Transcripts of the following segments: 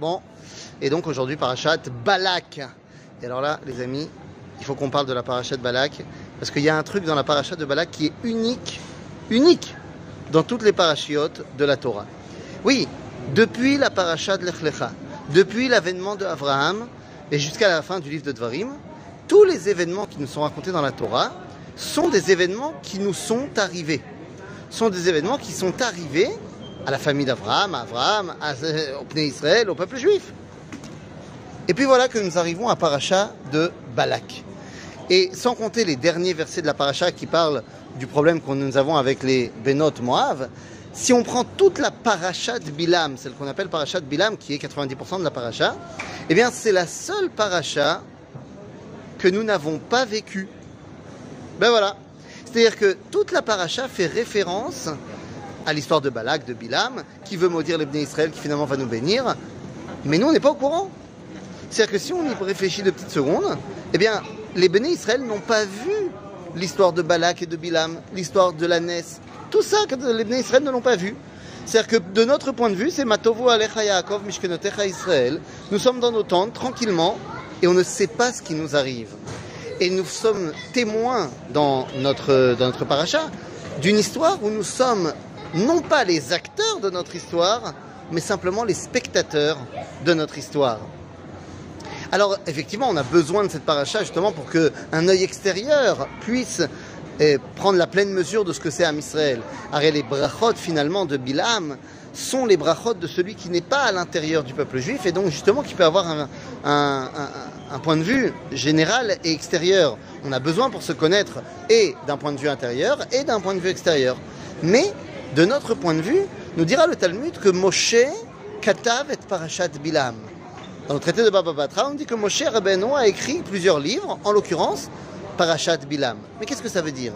Bon, et donc aujourd'hui, parachat Balak. Et alors là, les amis, il faut qu'on parle de la parachat Balak, parce qu'il y a un truc dans la parachat de Balak qui est unique, unique dans toutes les parachiotes de la Torah. Oui, depuis la parachat de l'Echlecha, depuis l'avènement de Abraham et jusqu'à la fin du livre de Dvarim, tous les événements qui nous sont racontés dans la Torah sont des événements qui nous sont arrivés. Sont des événements qui sont arrivés à la famille d'Abraham, à Abraham, au peuple Israël, au peuple juif. Et puis voilà que nous arrivons à Paracha de Balak. Et sans compter les derniers versets de la Paracha qui parlent du problème que nous avons avec les Benot Moav, si on prend toute la Paracha de Bilam, celle qu'on appelle Paracha de Bilam, qui est 90% de la Paracha, eh bien c'est la seule Paracha que nous n'avons pas vécue. Ben voilà. C'est-à-dire que toute la Paracha fait référence à l'histoire de Balak, de Bilam, qui veut maudire les Israël, qui finalement va nous bénir. Mais nous, on n'est pas au courant. C'est-à-dire que si on y réfléchit de petites secondes, eh bien, les Béné Israël n'ont pas vu l'histoire de Balak et de Bilam, l'histoire de la. Tout ça, les Béné Israël ne l'ont pas vu. C'est-à-dire que de notre point de vue, c'est Matovu Alecha Yaakov Mishkenotecha Israël. Nous sommes dans nos tentes, tranquillement, et on ne sait pas ce qui nous arrive. Et nous sommes témoins dans notre, dans notre paracha d'une histoire où nous sommes non pas les acteurs de notre histoire, mais simplement les spectateurs de notre histoire. Alors effectivement, on a besoin de cette paracha justement pour qu'un œil extérieur puisse eh, prendre la pleine mesure de ce que c'est à Israël. Les brachot finalement de Bilam sont les brachot de celui qui n'est pas à l'intérieur du peuple juif et donc justement qui peut avoir un, un, point de vue général et extérieur. On a besoin pour se connaître et d'un point de vue intérieur et d'un point de vue extérieur. Mais de notre point de vue, nous dira le Talmud que Moshe katav et parashat Bilam. Dans le traité de Baba Batra, on dit que Moshe Rabbeinu a écrit plusieurs livres, en l'occurrence Parashat Bilam. Mais qu'est-ce que ça veut dire?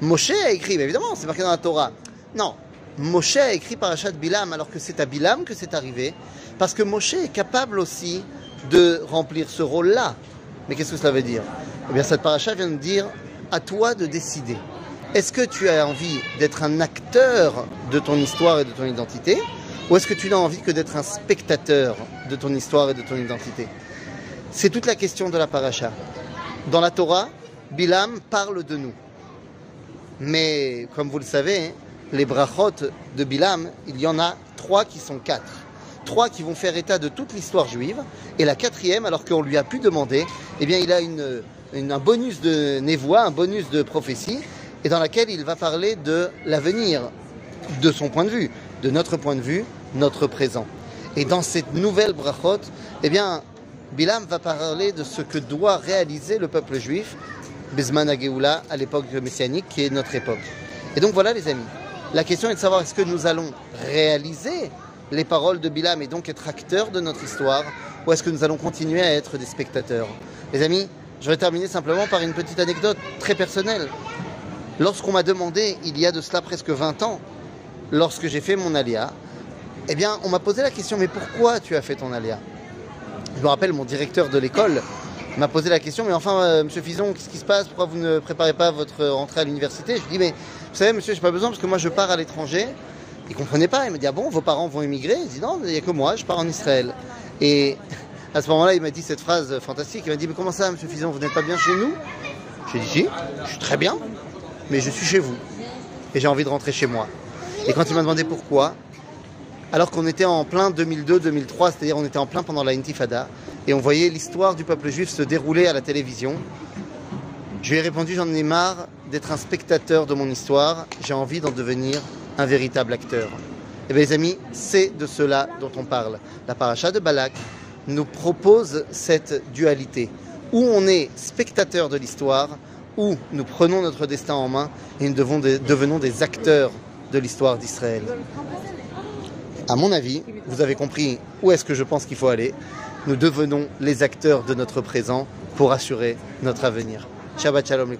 Moshe a écrit, mais évidemment, c'est marqué dans la Torah. Non, Moshe a écrit Parashat Bilam alors que c'est à Bilam que c'est arrivé, parce que Moshe est capable aussi de remplir ce rôle-là. Mais qu'est-ce que ça veut dire? Eh bien, cette parasha vient de dire à toi de décider. Est-ce que tu as envie d'être un acteur de ton histoire et de ton identité ou est-ce que tu n'as envie que d'être un spectateur de ton histoire et de ton identité? C'est toute la question de la paracha. Dans la Torah, Bilam parle de nous. Mais comme vous le savez, les brachot de Bilam, il y en a trois qui sont quatre. Trois qui vont faire état de toute l'histoire juive. Et la quatrième, alors qu'on lui a pu demander, eh bien, il a un bonus de névoie, un bonus de prophétie, et dans laquelle il va parler de l'avenir, de son point de vue, de notre point de vue, notre présent. Et dans cette nouvelle brachot, eh bien, Bilam va parler de ce que doit réaliser le peuple juif, Bisman Ageoula, à l'époque messianique, qui est notre époque. Et donc voilà, les amis. La question est de savoir est-ce que nous allons réaliser les paroles de Bilam et donc être acteurs de notre histoire, ou est-ce que nous allons continuer à être des spectateurs? Les amis, je vais terminer simplement par une petite anecdote très personnelle. Lorsqu'on m'a demandé, il y a de cela presque 20 ans, lorsque j'ai fait mon alia, eh bien, on m'a posé la question, mais pourquoi tu as fait ton aléa Je me rappelle, mon directeur de l'école m'a posé la question, mais enfin, euh, monsieur Fison, qu'est-ce qui se passe? Pourquoi vous ne préparez pas votre rentrée à l'université? Je dis, mais vous savez, monsieur, j'ai pas besoin parce que moi, je pars à l'étranger. Il comprenait pas. Il me dit, ah bon, vos parents vont immigrer Il dit, non, il n'y a que moi, je pars en Israël. Et à ce moment-là, il m'a dit cette phrase fantastique. Il m'a dit, mais comment ça, monsieur Fison, vous n'êtes pas bien chez nous? J'ai dit, si, je suis très bien, mais je suis chez vous. Et j'ai envie de rentrer chez moi. Et quand il m'a demandé pourquoi, alors qu'on était en plein 2002-2003, c'est-à-dire on était en plein pendant la Intifada, et on voyait l'histoire du peuple juif se dérouler à la télévision. Je lui ai répondu, j'en ai marre d'être un spectateur de mon histoire, j'ai envie d'en devenir un véritable acteur. Eh bien les amis, c'est de cela dont on parle. La paracha de Balak nous propose cette dualité, où on est spectateur de l'histoire, où nous prenons notre destin en main et nous devenons des acteurs de l'histoire d'Israël. À mon avis, vous avez compris où est-ce que je pense qu'il faut aller. Nous devenons les acteurs de notre présent pour assurer notre avenir. Shabbat shalom les